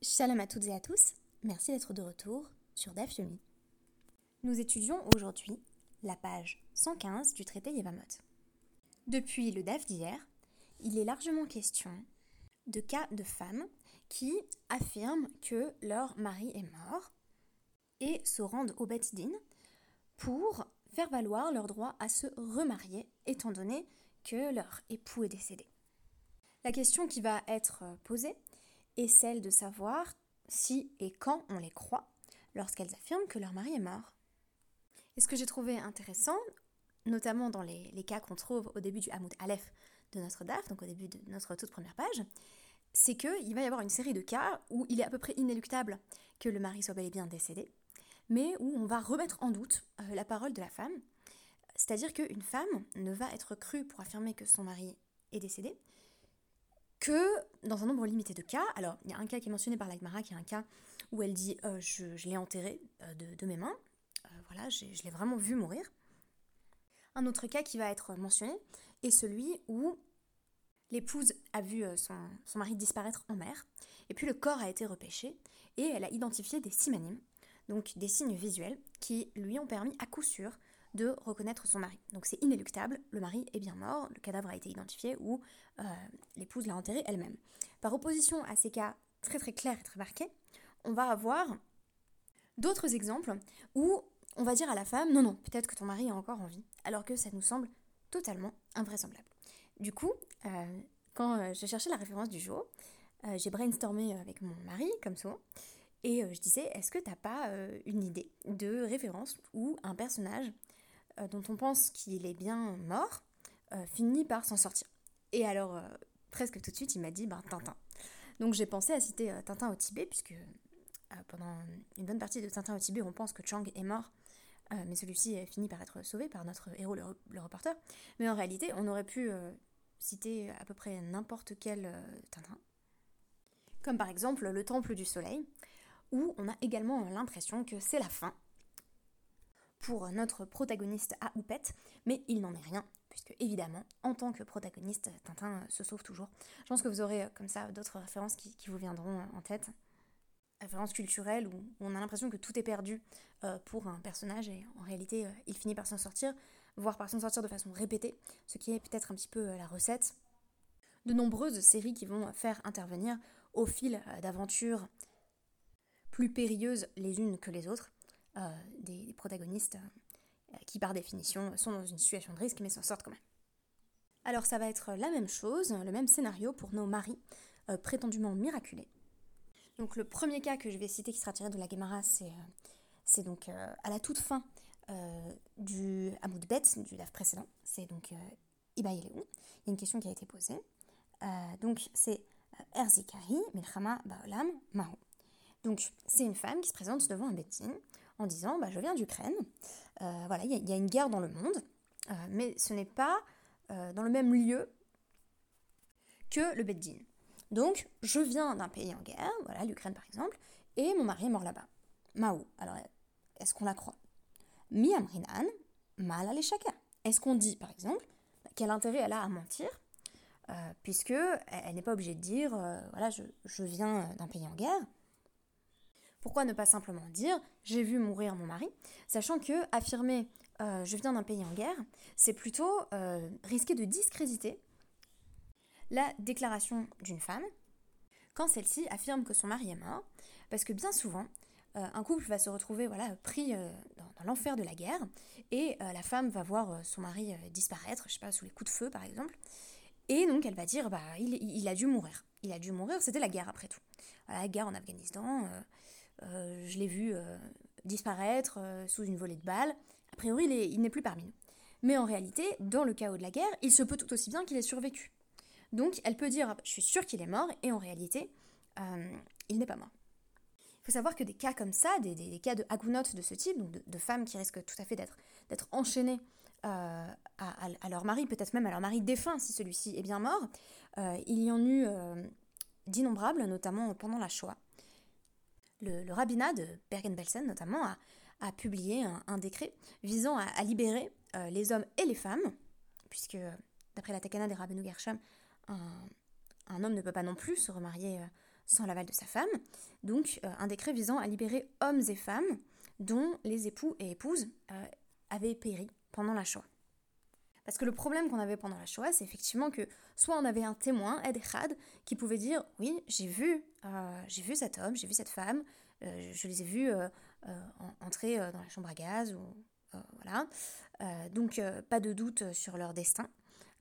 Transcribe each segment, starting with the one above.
Shalom à toutes et à tous, merci d'être de retour sur DAF Yomi. Nous étudions aujourd'hui la page 115 du traité Yevamot. Depuis le DAF d'hier, il est largement question de cas de femmes qui affirment que leur mari est mort et se rendent au Bet Din pour faire valoir leur droit à se remarier étant donné que leur époux est décédé. La question qui va être posée est celle de savoir si et quand on les croit lorsqu'elles affirment que leur mari est mort. Et ce que j'ai trouvé intéressant, notamment dans les, cas qu'on trouve au début du Hamoud Aleph de notre DAF, donc au début de notre toute première page, c'est qu'il va y avoir une série de cas où il est à peu près inéluctable que le mari soit bel et bien décédé, mais où on va remettre en doute euh, la parole de la femme. C'est-à-dire qu'une femme ne va être crue pour affirmer que son mari est décédé que dans un nombre limité de cas, alors il y a un cas qui est mentionné par l'Agmara, qui est un cas où elle dit euh, je, l'ai enterré euh, de, mes mains, euh, voilà, je l'ai vraiment vu mourir. Un autre cas qui va être mentionné est celui où l'épouse a vu son, son, mari disparaître en mer, et puis le corps a été repêché, et elle a identifié des simanimes, donc des signes visuels, qui lui ont permis à coup sûr de reconnaître son mari. Donc c'est inéluctable, le mari est bien mort, le cadavre a été identifié ou euh, l'épouse l'a enterré elle-même. Par opposition à ces cas très très clairs et très marqués, on va avoir d'autres exemples où on va dire à la femme non non, peut-être que ton mari est encore en vie, alors que ça nous semble totalement invraisemblable. Du coup, euh, quand euh, j'ai cherché la référence du jour, j'ai brainstormé avec mon mari, comme souvent, et je disais, est-ce que t'as pas une idée de référence où un personnage dont on pense qu'il est bien mort euh, finit par s'en sortir. Et alors, euh, presque tout de suite, il m'a dit ben, Tintin. Donc j'ai pensé à citer Tintin au Tibet, puisque pendant une bonne partie de Tintin au Tibet, on pense que Chang est mort, mais celui-ci finit par être sauvé par notre héros, le, reporter. Mais en réalité, on aurait pu citer à peu près n'importe quel Tintin, comme par exemple le Temple du Soleil, où on a également l'impression que c'est la fin, pour notre protagoniste à Oupette, mais il n'en est rien, puisque évidemment, en tant que protagoniste, Tintin se sauve toujours. Je pense que vous aurez euh, comme ça d'autres références qui, vous viendront euh, en tête. Références culturelles où on a l'impression que tout est perdu euh, pour un personnage et en réalité il finit par s'en sortir, voire par s'en sortir de façon répétée, ce qui est peut-être un petit peu la recette. De nombreuses séries qui vont faire intervenir au fil d'aventures plus périlleuses les unes que les autres, euh, des, protagonistes euh, qui par définition sont dans une situation de risque mais s'en sortent quand même. Alors ça va être la même chose, le même scénario pour nos maris euh, prétendument miraculés. Donc le premier cas que je vais citer qui sera tiré de la Gemara, c'est donc à la toute fin du Hamoud Bet, du DAF précédent. C'est donc Iba Il y a une question qui a été posée. donc c'est Erzikari, Milchama Baolam Mahu. Donc c'est une femme qui se présente devant un Betin en disant bah, Je viens d'Ukraine, euh, voilà, il y, a une guerre dans le monde, euh, mais ce n'est pas euh, dans le même lieu que le Beddin. Donc, je viens d'un pays en guerre, voilà, l'Ukraine par exemple, et mon mari est mort là-bas. Mao, alors est-ce qu'on la croit? Mi amrinan, mal. Est-ce qu'on dit par exemple quel intérêt elle a à mentir puisque elle, n'est pas obligée de dire voilà je viens d'un pays en guerre pourquoi ne pas simplement dire j'ai vu mourir mon mari, sachant que affirmer euh, je viens d'un pays en guerre, c'est plutôt euh, risquer de discréditer la déclaration d'une femme quand celle-ci affirme que son mari est mort, parce que bien souvent, euh, un couple va se retrouver voilà, pris dans, l'enfer de la guerre, et la femme va voir son mari disparaître, je sais pas, sous les coups de feu par exemple, et donc elle va dire bah il, il a dû mourir. Il a dû mourir, c'était la guerre après tout. la guerre en Afghanistan, euh, je l'ai vu euh, disparaître euh, sous une volée de balles. A priori, il n'est plus parmi nous. Mais en réalité, dans le chaos de la guerre, il se peut tout aussi bien qu'il ait survécu. Donc elle peut dire je suis sûre qu'il est mort et en réalité il n'est pas mort. Il faut savoir que des cas comme ça, des, cas de agunotes de ce type, de, femmes qui risquent tout à fait d'être enchaînées à, leur mari, peut-être même à leur mari défunt si celui-ci est bien mort, il y en eut d'innombrables, notamment pendant la Shoah le, rabbinat de Bergen-Belsen notamment a, publié un, décret visant à, libérer euh, les hommes et les femmes, puisque d'après la Takana des Rabbeinu Gershom, un, homme ne peut pas non plus se remarier euh, sans l'aval de sa femme. Donc un décret visant à libérer hommes et femmes dont les époux et épouses avaient péri pendant la Shoah. Parce que le problème qu'on avait pendant la Shoah, c'est effectivement que soit on avait un témoin, Ed Echad, qui pouvait dire Oui, j'ai vu, euh, j'ai vu cet homme, j'ai vu cette femme, euh, je les ai vus euh, entrer dans la chambre à gaz, ou, voilà. donc, pas de doute sur leur destin.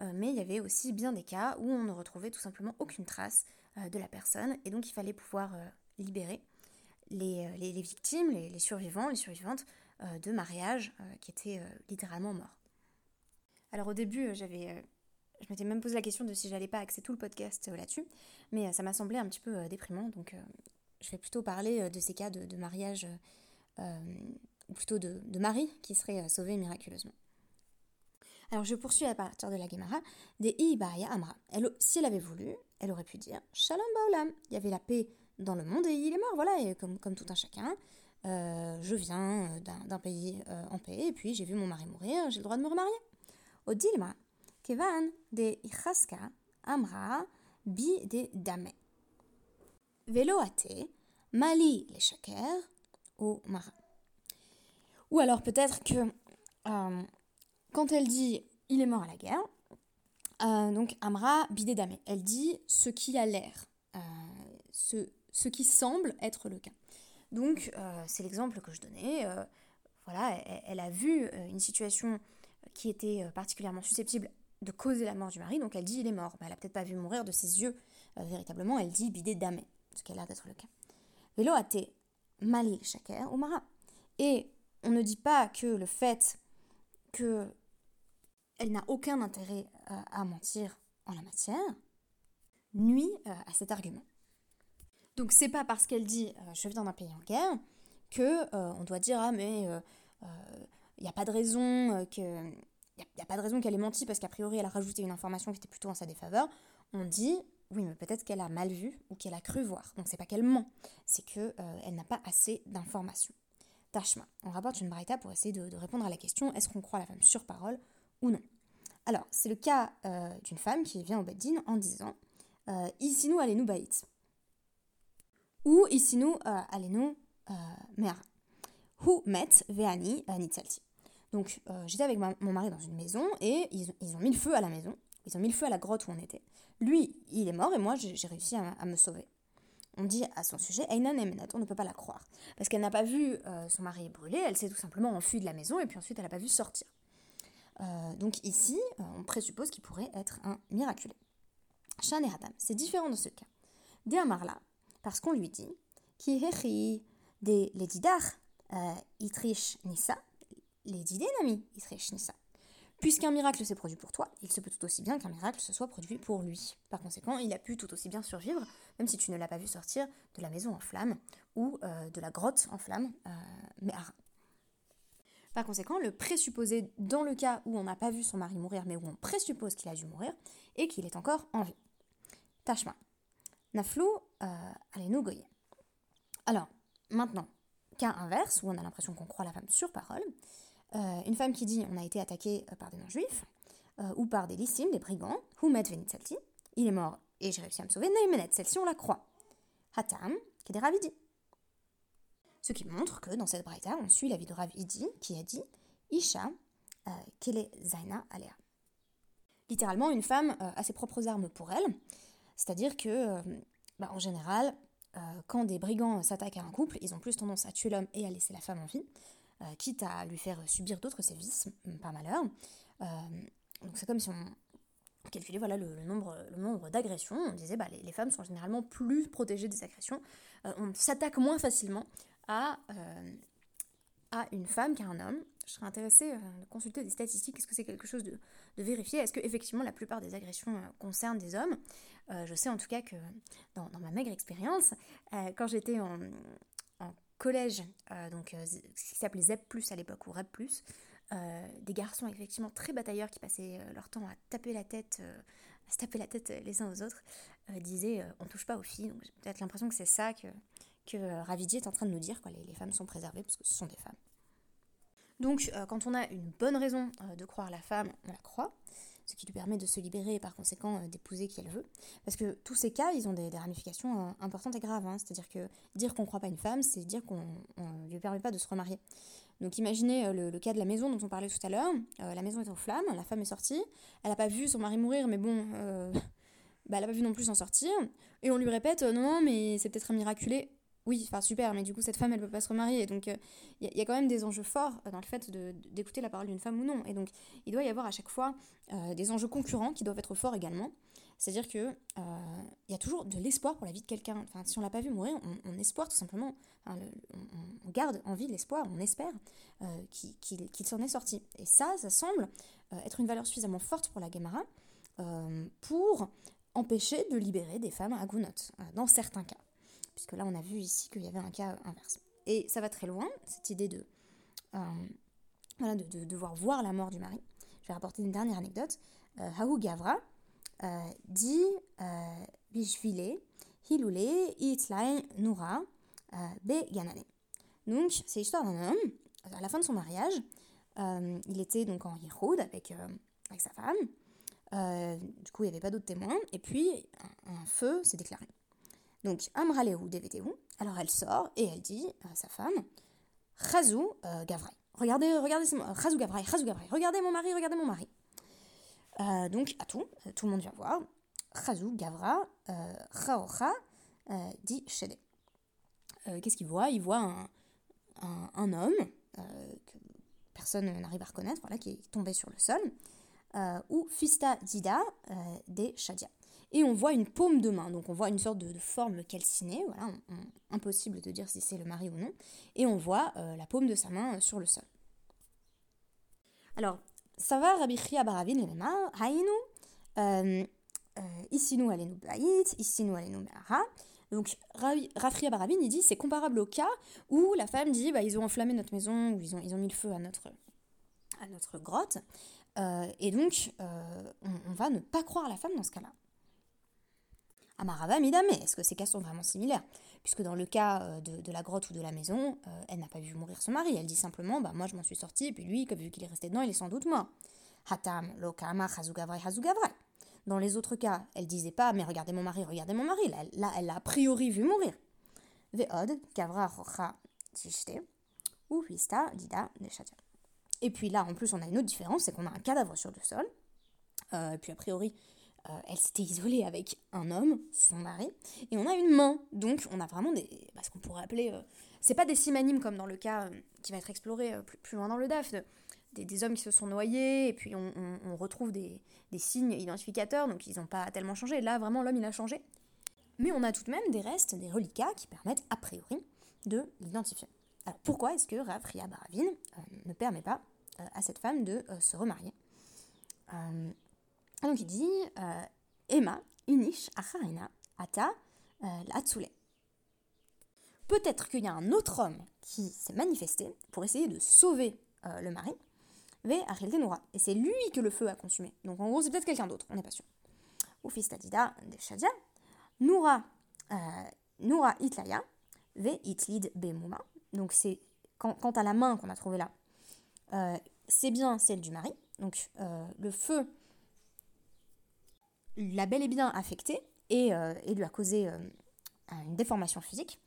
mais il y avait aussi bien des cas où on ne retrouvait tout simplement aucune trace de la personne, et donc il fallait pouvoir libérer les, victimes, les, les, survivants, les survivantes de mariages qui étaient littéralement morts. Alors au début, euh, j'avais, euh, je m'étais même posé la question de si j'allais pas axer tout le podcast euh, là-dessus, mais ça m'a semblé un petit peu déprimant, donc je vais plutôt parler de ces cas de, mariage, ou plutôt de, mari qui serait sauvé miraculeusement. Alors je poursuis à partir de la Gemara, des Ibaya Amra. Si elle avait voulu, elle aurait pu dire Shalom Baolam, il y avait la paix dans le monde et il est mort, voilà, et comme tout un chacun. je viens d'un pays en paix, et puis j'ai vu mon mari mourir, j'ai le droit de me remarier. Odilma, Kevan de Ichaska, Amra, Bi de Dame. Veloate, Mali les ou Mara. Ou alors peut-être que euh, quand elle dit il est mort à la guerre, euh, donc Amra Bidedame, elle dit ce qui a l'air, euh, ce, ce, qui semble être le cas. Donc c'est l'exemple que je donnais. voilà, elle, a vu une situation qui était euh, particulièrement susceptible de causer la mort du mari, donc elle dit il est mort. elle n'a peut-être pas vu mourir de ses yeux euh, véritablement, elle dit bidé damé, ce qui a l'air d'être le cas. Velo até malil shaker ou mara. Et on ne dit pas que le fait que elle n'a aucun intérêt euh, à mentir en la matière nuit à cet argument. Donc c'est pas parce qu'elle dit je viens d'un pays en guerre que on doit dire ah mais il n'y a pas de raison euh, a, pas de raison qu'elle ait menti parce qu'a priori elle a rajouté une information qui était plutôt en sa défaveur. On dit oui, mais peut-être qu'elle a mal vu ou qu'elle a cru voir. Donc c'est pas qu'elle ment, c'est que euh, elle n'a pas assez d'informations. Tashma, on rapporte une braïta pour essayer de, répondre à la question est-ce qu'on croit la femme sur parole ou non? Alors, c'est le cas euh, d'une femme qui vient au Beddin en disant Isinu allez-nous baït ou Isinu allez-nous mera? Hu met veani nitsalti. Donc euh, j'étais avec mon mari dans une maison et ils, ont mis le feu à la maison, ils ont mis le feu à la grotte où on était. Lui, il est mort et moi, j'ai réussi à, me sauver. On dit à son sujet, Einan Emenat, on ne peut pas la croire. Parce qu'elle n'a pas vu euh, son mari brûler, elle s'est tout simplement enfuie de la maison et puis ensuite elle n'a pas vu sortir. Euh, donc ici, on présuppose qu'il pourrait être un miraculé. Shan et c'est différent dans ce cas. De Amarla, parce qu'on lui dit, qui des Ledidar, Itrish Nissa, les idées Nami. Puisqu'un miracle s'est produit pour toi, il se peut tout aussi bien qu'un miracle se soit produit pour lui. Par conséquent, il a pu tout aussi bien survivre, même si tu ne l'as pas vu sortir de la maison en flammes ou euh, de la grotte en flammes, euh, mais Par conséquent, le présupposé dans le cas où on n'a pas vu son mari mourir, mais où on présuppose qu'il a dû mourir, et qu'il est encore en vie. Tashma. Naflou, euh, allez nous goyer. Alors, maintenant, cas inverse, où on a l'impression qu'on croit la femme sur parole, euh, une femme qui dit on a été attaqué euh, par des non-juifs euh, ou par des lissimes, des brigands, Humet Venitsalti, il est mort et j'ai réussi à me sauver, Neimenet, celle-ci on la croit. Hatam, qui est des Ravidi. Ce qui montre que dans cette braïta, on suit la vie de Ravidi qui a dit Isha, Kele Zaina Alea. Littéralement, une femme a ses propres armes pour elle, c'est-à-dire que, bah, en général, quand des brigands s'attaquent à un couple, ils ont plus tendance à tuer l'homme et à laisser la femme en vie. Euh, quitte à lui faire subir d'autres sévices, par malheur. Euh, donc c'est comme si on calculait voilà, le, nombre, le nombre d'agressions. On disait bah, les, femmes sont généralement plus protégées des agressions. Euh, on s'attaque moins facilement à, à une femme qu'à un homme. Je serais intéressée de consulter des statistiques. Est-ce que c'est quelque chose de, de vérifier? Est-ce que effectivement la plupart des agressions concernent des hommes? Je sais en tout cas que dans, dans ma maigre expérience, quand j'étais en, collège, euh, donc euh, ce qui s'appelait ZEP+, à l'époque, ou REP+, euh, des garçons effectivement très batailleurs qui passaient leur temps à taper la tête, à se taper la tête les uns aux autres, disaient on touche pas aux filles. Donc j'ai peut-être l'impression que c'est ça que, que Ravidi est en train de nous dire, quoi. Les, femmes sont préservées parce que ce sont des femmes. Donc quand on a une bonne raison de croire la femme, on la croit. Ce qui lui permet de se libérer et par conséquent d'épouser qui elle veut. Parce que tous ces cas, ils ont des, ramifications importantes et graves. Hein. C'est-à-dire que dire qu'on ne croit pas une femme, c'est dire qu'on ne lui permet pas de se remarier. Donc imaginez le, cas de la maison dont on parlait tout à l'heure. la maison est en flammes, la femme est sortie, elle n'a pas vu son mari mourir, mais bon, bah, elle n'a pas vu non plus s'en sortir. Et on lui répète, non, mais c'est peut-être un miraculé oui, enfin super, mais du coup cette femme elle peut pas se remarier. Donc il euh, y, a quand même des enjeux forts euh, dans le fait d'écouter la parole d'une femme ou non. Et donc il doit y avoir à chaque fois euh, des enjeux concurrents qui doivent être forts également. C'est-à-dire que il y a toujours de l'espoir pour la vie de quelqu'un. Enfin, si on l'a pas vu mourir, on, on espère tout simplement. on, garde en vie l'espoir, on espère qu'il s'en est sorti. Et ça, ça semble être une valeur suffisamment forte pour la Gemara pour empêcher de libérer des femmes à Gounot, dans certains cas puisque là on a vu ici qu'il y avait un cas inverse. Et ça va très loin, cette idée de, euh, devoir voir la mort du mari. Je vais rapporter une dernière anecdote. Euh, Gavra euh, dit Bishvile, Hiloule, Itlai, Noura, Be Ganane. Donc, c'est l'histoire d'un homme, à la fin de son mariage, il était donc en avec, avec sa femme. du coup, il n'y avait pas d'autres témoins. Et puis, un feu s'est déclaré. Donc, Amralehu DVTU. Alors, elle sort et elle dit à sa femme Chazou euh. Regardez, regardez, Chazou Gavrai, Chazou Gavrai. Regardez mon mari, regardez mon mari. Euh, donc, à tout, tout le monde vient voir. Chazou Gavra, Chaocha, euh, dit Shede. Qu'est-ce qu'il voit? Il voit un, un, homme que personne n'arrive à reconnaître, voilà, qui est tombé sur le sol, ou Fista Dida des Shadia et on voit une paume de main, donc on voit une sorte de, forme calcinée, voilà, impossible de dire si c'est le mari ou non, et on voit euh, la paume de sa main euh, sur le sol. Alors, ça va, Rabbi Chia Baravin, Lema, Haïnu, euh, baït, ici nous allez nous mehara. Donc, Rafria Barabin, il dit c'est comparable au cas où la femme dit bah, ils ont enflammé notre maison, ou ils ont, mis le feu à notre, à grotte. et donc, on, on, va ne pas croire la femme dans ce cas-là. Amarava Midame, est-ce que ces cas sont vraiment similaires? Puisque dans le cas euh, de, la grotte ou de la maison, euh, elle n'a pas vu mourir son mari, elle dit simplement bah moi je m'en suis sortie, et puis lui, vu qu'il est resté dedans, il est sans doute mort. Hatam, lokama, hazugavrai, hazugavrai. Dans les autres cas, elle disait pas mais regardez mon mari, regardez mon mari, là, elle l'a a priori vu mourir. Veod, kavra, rocha, tishte, ou dida, Et puis là, en plus, on a une autre différence, c'est qu'on a un cadavre sur le sol, euh, et puis a priori, euh, elle s'était isolée avec un homme, son mari, et on a une main. Donc on a vraiment des, bah, ce qu'on pourrait appeler, euh, c'est pas des simanimes comme dans le cas euh, qui va être exploré plus, loin dans le DAF, des, hommes qui se sont noyés, et puis on, retrouve des, signes identificateurs, donc ils n'ont pas tellement changé. Là vraiment l'homme il a changé. Mais on a tout de même des restes, des reliquats qui permettent a priori de l'identifier. Alors pourquoi est-ce que Rav Baravine ne permet pas à cette femme de se remarier? Donc il dit euh, Emma, Inish, Acharina, Ata, euh, Latsule. Peut-être qu'il y a un autre homme qui s'est manifesté pour essayer de sauver euh, le mari, Ve Noura. Et c'est lui que le feu a consumé. Donc en gros, c'est peut-être quelqu'un d'autre, on n'est pas sûr. Ou de Shadia, Noura, Noura Itlaya, Ve Itlid Bemuma. Donc c'est quant, à la main qu'on a trouvée là, c'est bien celle du mari. Donc le feu l'a bel et bien affecté et, euh, lui a causé euh, une déformation physique.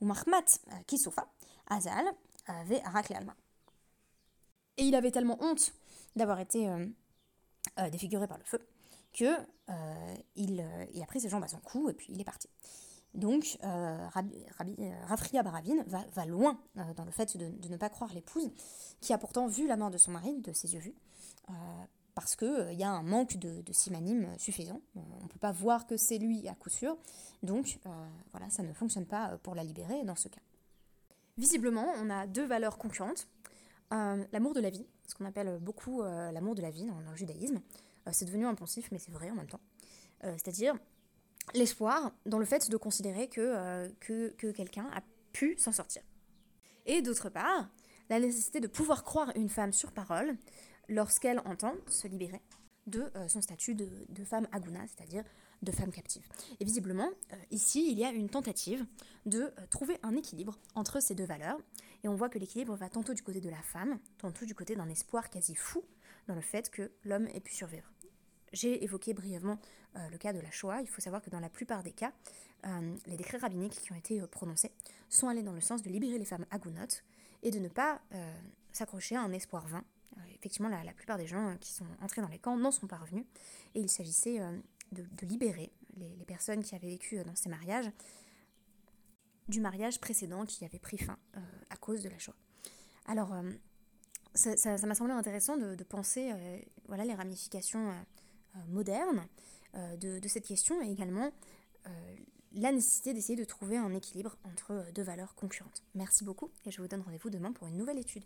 Ou Mahmat euh, Kisoufa, Azal, avait Alma. Et il avait tellement honte d'avoir été défiguré par le feu que il, a pris ses jambes à son cou et puis il est parti. Donc, Rafria Baravine va, loin dans le fait de, de, ne pas croire l'épouse, qui a pourtant vu la mort de son mari de ses yeux vus, parce qu'il euh, y a un manque de, simanime suffisant. On ne peut pas voir que c'est lui à coup sûr. Donc euh, voilà, ça ne fonctionne pas pour la libérer dans ce cas. Visiblement, on a deux valeurs concurrentes. Euh, l'amour de la vie, ce qu'on appelle beaucoup l'amour de la vie dans, le judaïsme. c'est devenu impensif, mais c'est vrai en même temps. C'est-à-dire l'espoir dans le fait de considérer que, que, que quelqu'un a pu s'en sortir. Et d'autre part, la nécessité de pouvoir croire une femme sur parole, lorsqu'elle entend se libérer de euh, son statut de, femme aguna, c'est-à-dire de femme captive. Et visiblement, euh, ici, il y a une tentative de euh, trouver un équilibre entre ces deux valeurs, et on voit que l'équilibre va tantôt du côté de la femme, tantôt du côté d'un espoir quasi fou dans le fait que l'homme ait pu survivre. j'ai évoqué brièvement le cas de la Shoah. Il faut savoir que dans la plupart des cas, les décrets rabbiniques qui ont été prononcés sont allés dans le sens de libérer les femmes agonotes et de ne pas s'accrocher à un espoir vain. Effectivement, la, plupart des gens qui sont entrés dans les camps n'en sont pas revenus, et il s'agissait de, libérer les, personnes qui avaient vécu dans ces mariages du mariage précédent qui avait pris fin à cause de la Shoah. Alors, ça m'a semblé intéressant de, penser euh, voilà, les ramifications euh, euh, modernes de, de, cette question et également la nécessité d'essayer de trouver un équilibre entre deux valeurs concurrentes. Merci beaucoup et je vous donne rendez-vous demain pour une nouvelle étude.